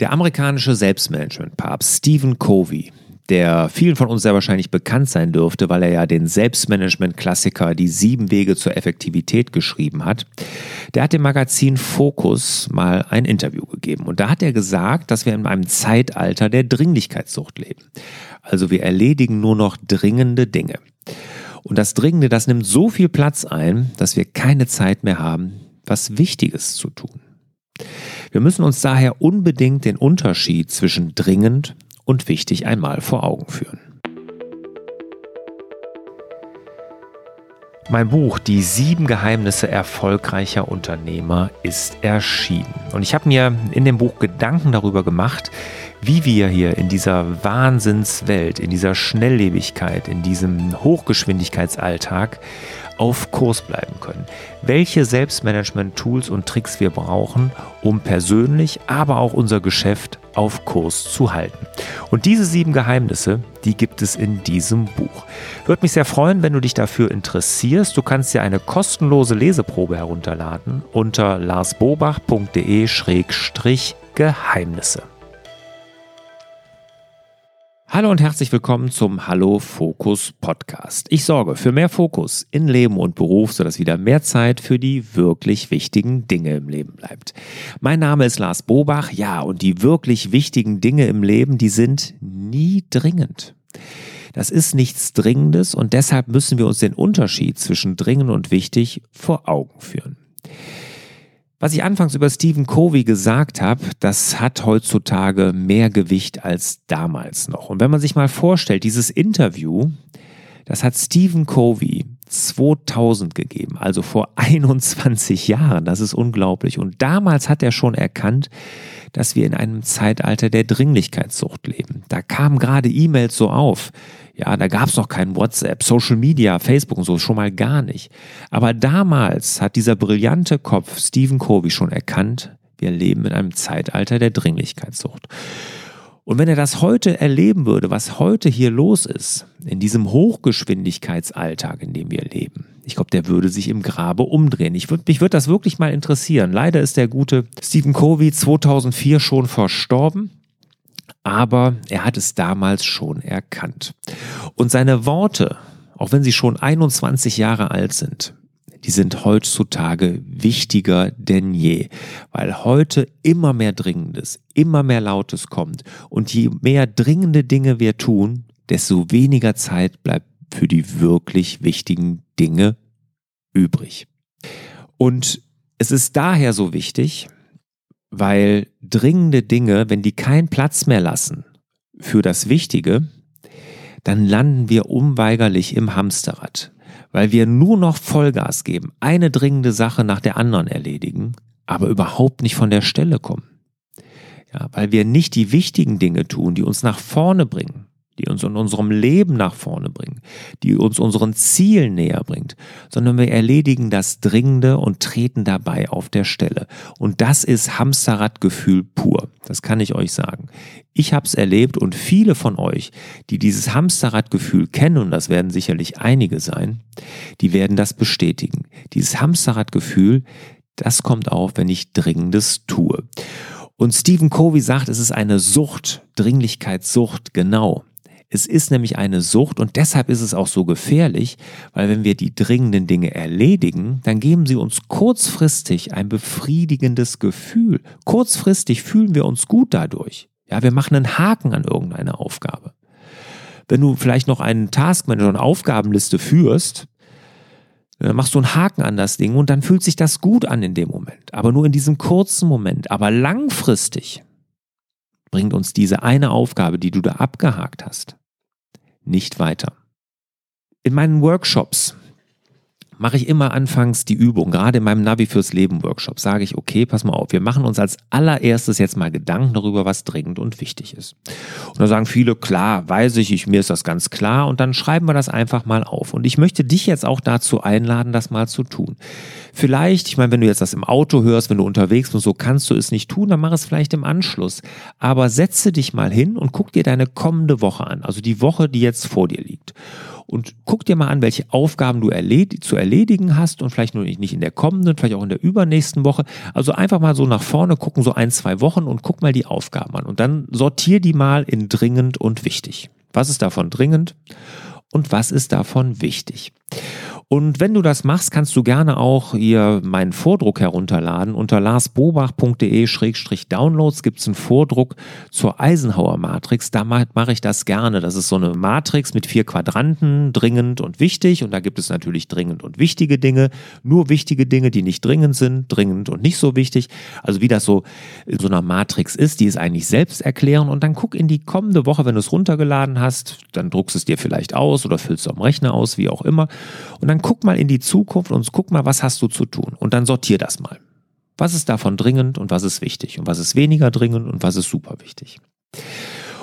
Der amerikanische Selbstmanagement-Papst Stephen Covey, der vielen von uns sehr wahrscheinlich bekannt sein dürfte, weil er ja den Selbstmanagement-Klassiker Die sieben Wege zur Effektivität geschrieben hat, der hat dem Magazin Focus mal ein Interview gegeben. Und da hat er gesagt, dass wir in einem Zeitalter der Dringlichkeitssucht leben. Also wir erledigen nur noch dringende Dinge. Und das Dringende, das nimmt so viel Platz ein, dass wir keine Zeit mehr haben, was Wichtiges zu tun. Wir müssen uns daher unbedingt den Unterschied zwischen dringend und wichtig einmal vor Augen führen. Mein Buch Die sieben Geheimnisse erfolgreicher Unternehmer ist erschienen. Und ich habe mir in dem Buch Gedanken darüber gemacht, wie wir hier in dieser Wahnsinnswelt, in dieser Schnelllebigkeit, in diesem Hochgeschwindigkeitsalltag auf Kurs bleiben können. Welche Selbstmanagement-Tools und Tricks wir brauchen, um persönlich, aber auch unser Geschäft auf Kurs zu halten. Und diese sieben Geheimnisse, die gibt es in diesem Buch. Würde mich sehr freuen, wenn du dich dafür interessierst. Du kannst dir eine kostenlose Leseprobe herunterladen unter larsbobach.de-geheimnisse. Hallo und herzlich willkommen zum Hallo Fokus Podcast. Ich sorge für mehr Fokus in Leben und Beruf, sodass wieder mehr Zeit für die wirklich wichtigen Dinge im Leben bleibt. Mein Name ist Lars Bobach. Ja, und die wirklich wichtigen Dinge im Leben, die sind nie dringend. Das ist nichts Dringendes und deshalb müssen wir uns den Unterschied zwischen dringend und wichtig vor Augen führen. Was ich anfangs über Stephen Covey gesagt habe, das hat heutzutage mehr Gewicht als damals noch. Und wenn man sich mal vorstellt, dieses Interview, das hat Stephen Covey 2000 gegeben, also vor 21 Jahren. Das ist unglaublich. Und damals hat er schon erkannt, dass wir in einem Zeitalter der Dringlichkeitssucht leben. Da kamen gerade E-Mails so auf. Ja, da gab es noch kein WhatsApp, Social Media, Facebook und so, schon mal gar nicht. Aber damals hat dieser brillante Kopf Stephen Covey schon erkannt, wir leben in einem Zeitalter der Dringlichkeitssucht. Und wenn er das heute erleben würde, was heute hier los ist, in diesem Hochgeschwindigkeitsalltag, in dem wir leben, ich glaube, der würde sich im Grabe umdrehen. Ich würd, mich würde das wirklich mal interessieren. Leider ist der gute Stephen Covey 2004 schon verstorben aber er hat es damals schon erkannt. Und seine Worte, auch wenn sie schon 21 Jahre alt sind, die sind heutzutage wichtiger denn je, weil heute immer mehr Dringendes, immer mehr Lautes kommt und je mehr dringende Dinge wir tun, desto weniger Zeit bleibt für die wirklich wichtigen Dinge übrig. Und es ist daher so wichtig, weil dringende Dinge, wenn die keinen Platz mehr lassen für das Wichtige, dann landen wir unweigerlich im Hamsterrad, weil wir nur noch Vollgas geben, eine dringende Sache nach der anderen erledigen, aber überhaupt nicht von der Stelle kommen. Ja, weil wir nicht die wichtigen Dinge tun, die uns nach vorne bringen, uns in unserem Leben nach vorne bringen, die uns unseren Zielen näher bringt, sondern wir erledigen das Dringende und treten dabei auf der Stelle. Und das ist Hamsterradgefühl pur. Das kann ich euch sagen. Ich habe es erlebt und viele von euch, die dieses Hamsterradgefühl kennen, und das werden sicherlich einige sein, die werden das bestätigen. Dieses Hamsterradgefühl, das kommt auf, wenn ich Dringendes tue. Und Stephen Covey sagt, es ist eine Sucht, Dringlichkeitssucht, genau. Es ist nämlich eine Sucht und deshalb ist es auch so gefährlich, weil wenn wir die dringenden Dinge erledigen, dann geben sie uns kurzfristig ein befriedigendes Gefühl. Kurzfristig fühlen wir uns gut dadurch. Ja, wir machen einen Haken an irgendeine Aufgabe. Wenn du vielleicht noch einen Taskmanager und Aufgabenliste führst, dann machst du einen Haken an das Ding und dann fühlt sich das gut an in dem Moment. Aber nur in diesem kurzen Moment. Aber langfristig bringt uns diese eine Aufgabe, die du da abgehakt hast, nicht weiter. In meinen Workshops mache ich immer anfangs die Übung, gerade in meinem Navi fürs Leben Workshop, sage ich, okay, pass mal auf, wir machen uns als allererstes jetzt mal Gedanken darüber, was dringend und wichtig ist. Und da sagen viele, klar, weiß ich, ich, mir ist das ganz klar und dann schreiben wir das einfach mal auf. Und ich möchte dich jetzt auch dazu einladen, das mal zu tun. Vielleicht, ich meine, wenn du jetzt das im Auto hörst, wenn du unterwegs bist, so kannst du es nicht tun, dann mach es vielleicht im Anschluss. Aber setze dich mal hin und guck dir deine kommende Woche an, also die Woche, die jetzt vor dir liegt. Und guck dir mal an, welche Aufgaben du erled zu erledigen hast und vielleicht nur nicht in der kommenden, vielleicht auch in der übernächsten Woche. Also einfach mal so nach vorne gucken, so ein, zwei Wochen und guck mal die Aufgaben an und dann sortier die mal in dringend und wichtig. Was ist davon dringend und was ist davon wichtig? Und wenn du das machst, kannst du gerne auch hier meinen Vordruck herunterladen. Unter larsbobach.de-downloads gibt es einen Vordruck zur Eisenhower Matrix. Da mache ich das gerne. Das ist so eine Matrix mit vier Quadranten, dringend und wichtig. Und da gibt es natürlich dringend und wichtige Dinge, nur wichtige Dinge, die nicht dringend sind, dringend und nicht so wichtig. Also wie das so in so einer Matrix ist, die ist eigentlich selbst erklären. Und dann guck in die kommende Woche, wenn du es runtergeladen hast, dann druckst es dir vielleicht aus oder füllst es am Rechner aus, wie auch immer. Und dann guck mal in die Zukunft und guck mal, was hast du zu tun. Und dann sortier das mal. Was ist davon dringend und was ist wichtig? Und was ist weniger dringend und was ist super wichtig?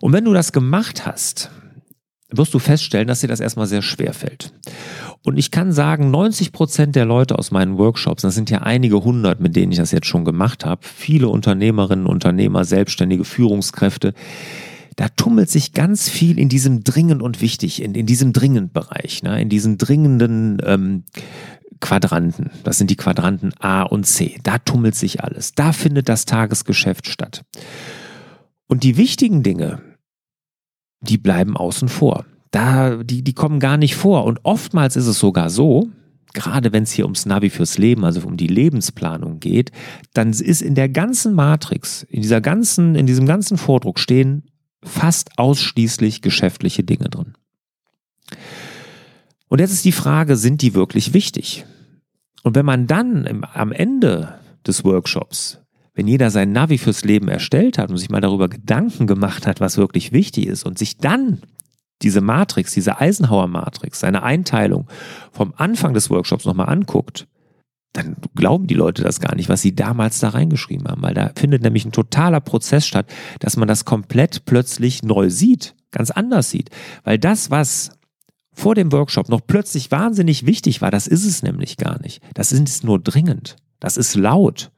Und wenn du das gemacht hast, wirst du feststellen, dass dir das erstmal sehr schwer fällt. Und ich kann sagen, 90 Prozent der Leute aus meinen Workshops, das sind ja einige hundert, mit denen ich das jetzt schon gemacht habe, viele Unternehmerinnen, Unternehmer, Selbstständige, Führungskräfte, da tummelt sich ganz viel in diesem dringend und wichtig, in, in diesem dringend Bereich, ne? in diesen dringenden ähm, Quadranten. Das sind die Quadranten A und C. Da tummelt sich alles. Da findet das Tagesgeschäft statt. Und die wichtigen Dinge, die bleiben außen vor. Da, die, die kommen gar nicht vor. Und oftmals ist es sogar so, gerade wenn es hier ums Navi fürs Leben, also um die Lebensplanung geht, dann ist in der ganzen Matrix, in dieser ganzen, in diesem ganzen Vordruck stehen fast ausschließlich geschäftliche Dinge drin. Und jetzt ist die Frage, sind die wirklich wichtig? Und wenn man dann im, am Ende des Workshops, wenn jeder sein Navi fürs Leben erstellt hat und sich mal darüber Gedanken gemacht hat, was wirklich wichtig ist und sich dann diese Matrix, diese Eisenhower Matrix, seine Einteilung vom Anfang des Workshops nochmal anguckt, dann glauben die Leute das gar nicht, was sie damals da reingeschrieben haben, weil da findet nämlich ein totaler Prozess statt, dass man das komplett plötzlich neu sieht, ganz anders sieht, weil das, was vor dem Workshop noch plötzlich wahnsinnig wichtig war, das ist es nämlich gar nicht. Das ist nur dringend. Das ist laut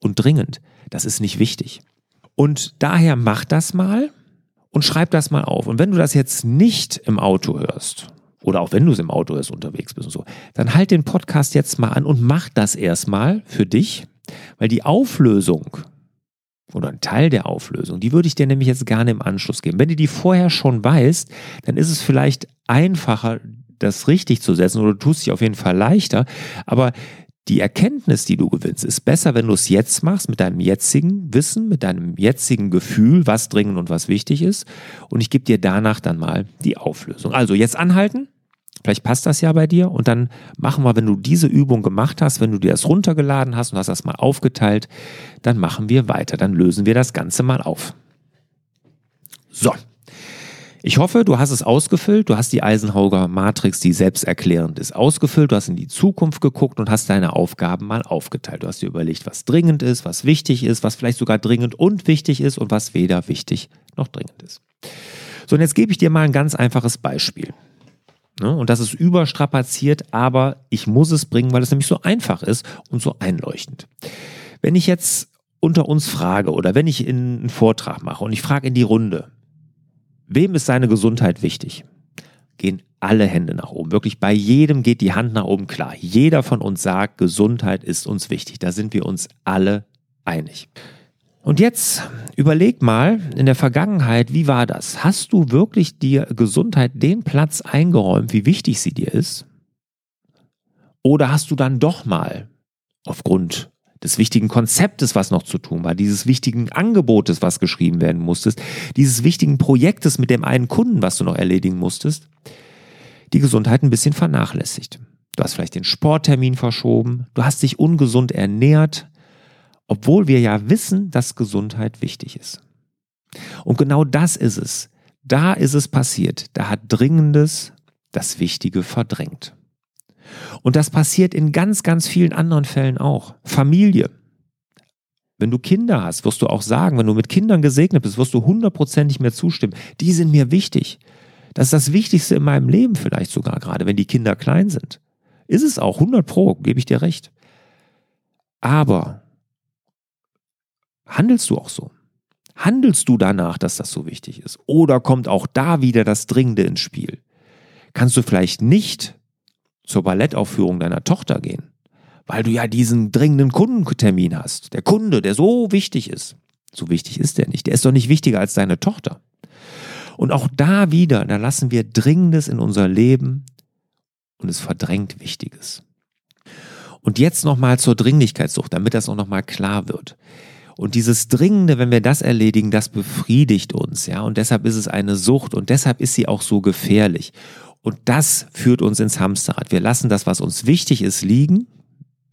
und dringend. Das ist nicht wichtig. Und daher mach das mal und schreib das mal auf. Und wenn du das jetzt nicht im Auto hörst oder auch wenn du es im Auto ist, unterwegs bist und so, dann halt den Podcast jetzt mal an und mach das erstmal für dich, weil die Auflösung oder ein Teil der Auflösung, die würde ich dir nämlich jetzt gerne im Anschluss geben. Wenn du die vorher schon weißt, dann ist es vielleicht einfacher, das richtig zu setzen oder du tust dich auf jeden Fall leichter, aber die Erkenntnis, die du gewinnst, ist besser, wenn du es jetzt machst, mit deinem jetzigen Wissen, mit deinem jetzigen Gefühl, was dringend und was wichtig ist. Und ich gebe dir danach dann mal die Auflösung. Also jetzt anhalten, Vielleicht passt das ja bei dir und dann machen wir, wenn du diese Übung gemacht hast, wenn du dir das runtergeladen hast und hast das mal aufgeteilt, dann machen wir weiter. Dann lösen wir das Ganze mal auf. So. Ich hoffe, du hast es ausgefüllt, du hast die Eisenhower Matrix, die selbsterklärend ist, ausgefüllt, du hast in die Zukunft geguckt und hast deine Aufgaben mal aufgeteilt. Du hast dir überlegt, was dringend ist, was wichtig ist, was vielleicht sogar dringend und wichtig ist und was weder wichtig noch dringend ist. So, und jetzt gebe ich dir mal ein ganz einfaches Beispiel. Ne? Und das ist überstrapaziert, aber ich muss es bringen, weil es nämlich so einfach ist und so einleuchtend. Wenn ich jetzt unter uns frage oder wenn ich in einen Vortrag mache und ich frage in die Runde, wem ist seine Gesundheit wichtig? Gehen alle Hände nach oben. Wirklich bei jedem geht die Hand nach oben klar. Jeder von uns sagt, Gesundheit ist uns wichtig. Da sind wir uns alle einig. Und jetzt überleg mal in der Vergangenheit, wie war das? Hast du wirklich dir Gesundheit den Platz eingeräumt, wie wichtig sie dir ist? Oder hast du dann doch mal aufgrund des wichtigen Konzeptes, was noch zu tun war, dieses wichtigen Angebotes, was geschrieben werden musstest, dieses wichtigen Projektes mit dem einen Kunden, was du noch erledigen musstest, die Gesundheit ein bisschen vernachlässigt. Du hast vielleicht den Sporttermin verschoben, du hast dich ungesund ernährt, obwohl wir ja wissen, dass Gesundheit wichtig ist. Und genau das ist es. Da ist es passiert. Da hat Dringendes das Wichtige verdrängt. Und das passiert in ganz, ganz vielen anderen Fällen auch. Familie. Wenn du Kinder hast, wirst du auch sagen, wenn du mit Kindern gesegnet bist, wirst du hundertprozentig mehr zustimmen. Die sind mir wichtig. Das ist das Wichtigste in meinem Leben vielleicht sogar, gerade wenn die Kinder klein sind. Ist es auch, 100 Pro, gebe ich dir recht. Aber Handelst du auch so? Handelst du danach, dass das so wichtig ist? Oder kommt auch da wieder das Dringende ins Spiel? kannst du vielleicht nicht zur Ballettaufführung deiner Tochter gehen, weil du ja diesen dringenden Kundentermin hast. Der Kunde, der so wichtig ist. So wichtig ist der nicht. Der ist doch nicht wichtiger als deine Tochter. Und auch da wieder, da lassen wir Dringendes in unser Leben und es verdrängt Wichtiges. Und jetzt nochmal zur Dringlichkeitssucht, damit das auch nochmal klar wird. Und dieses Dringende, wenn wir das erledigen, das befriedigt uns, ja. Und deshalb ist es eine Sucht und deshalb ist sie auch so gefährlich. Und das führt uns ins Hamsterrad. Wir lassen das, was uns wichtig ist, liegen.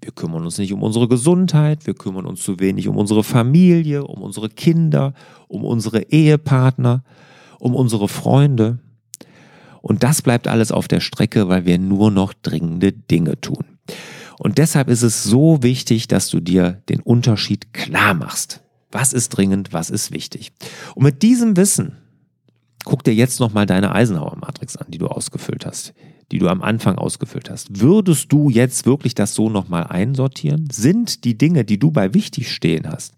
Wir kümmern uns nicht um unsere Gesundheit, wir kümmern uns zu wenig um unsere Familie, um unsere Kinder, um unsere Ehepartner, um unsere Freunde. Und das bleibt alles auf der Strecke, weil wir nur noch dringende Dinge tun. Und deshalb ist es so wichtig, dass du dir den Unterschied klar machst. Was ist dringend, was ist wichtig? Und mit diesem Wissen, guck dir jetzt nochmal deine Eisenhower-Matrix an, die du ausgefüllt hast, die du am Anfang ausgefüllt hast. Würdest du jetzt wirklich das so nochmal einsortieren? Sind die Dinge, die du bei wichtig stehen hast,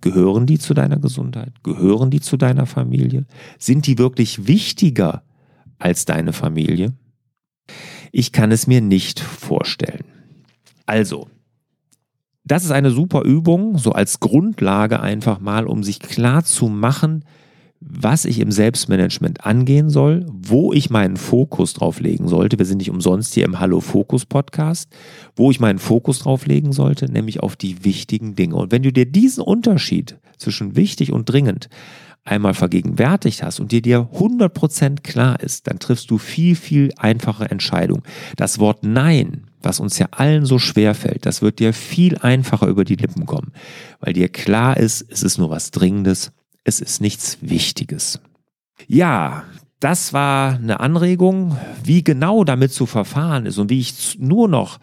gehören die zu deiner Gesundheit? Gehören die zu deiner Familie? Sind die wirklich wichtiger als deine Familie? Ich kann es mir nicht vorstellen. Also, das ist eine super Übung, so als Grundlage einfach mal, um sich klar zu machen, was ich im Selbstmanagement angehen soll, wo ich meinen Fokus drauf legen sollte. Wir sind nicht umsonst hier im Hallo Fokus Podcast, wo ich meinen Fokus drauf legen sollte, nämlich auf die wichtigen Dinge. Und wenn du dir diesen Unterschied zwischen wichtig und dringend einmal vergegenwärtigt hast und dir dir 100% klar ist, dann triffst du viel, viel einfache Entscheidungen. Das Wort Nein was uns ja allen so schwer fällt, das wird dir viel einfacher über die Lippen kommen, weil dir klar ist, es ist nur was Dringendes, es ist nichts Wichtiges. Ja, das war eine Anregung, wie genau damit zu verfahren ist und wie ich nur noch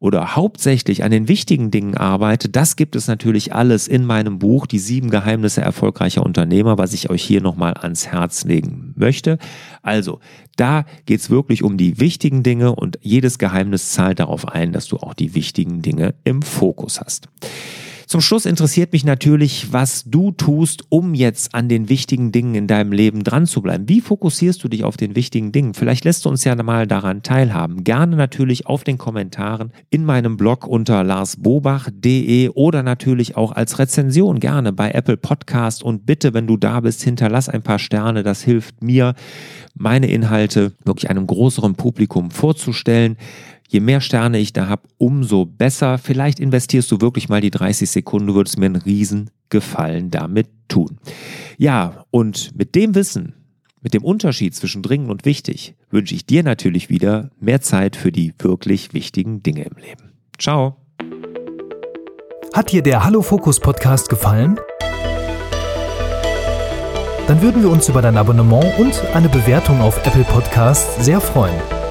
oder hauptsächlich an den wichtigen Dingen arbeite, das gibt es natürlich alles in meinem Buch, die sieben Geheimnisse erfolgreicher Unternehmer, was ich euch hier nochmal ans Herz legen möchte. Also, da geht es wirklich um die wichtigen Dinge und jedes Geheimnis zahlt darauf ein, dass du auch die wichtigen Dinge im Fokus hast. Zum Schluss interessiert mich natürlich, was du tust, um jetzt an den wichtigen Dingen in deinem Leben dran zu bleiben. Wie fokussierst du dich auf den wichtigen Dingen? Vielleicht lässt du uns ja mal daran teilhaben. Gerne natürlich auf den Kommentaren in meinem Blog unter larsbobach.de oder natürlich auch als Rezension gerne bei Apple Podcast. Und bitte, wenn du da bist, hinterlass ein paar Sterne. Das hilft mir, meine Inhalte wirklich einem größeren Publikum vorzustellen. Je mehr Sterne ich da habe, umso besser. Vielleicht investierst du wirklich mal die 30 Sekunden, du würdest mir einen riesen Gefallen damit tun. Ja, und mit dem Wissen, mit dem Unterschied zwischen dringend und wichtig, wünsche ich dir natürlich wieder mehr Zeit für die wirklich wichtigen Dinge im Leben. Ciao. Hat dir der Hallo Fokus Podcast gefallen? Dann würden wir uns über dein Abonnement und eine Bewertung auf Apple Podcasts sehr freuen.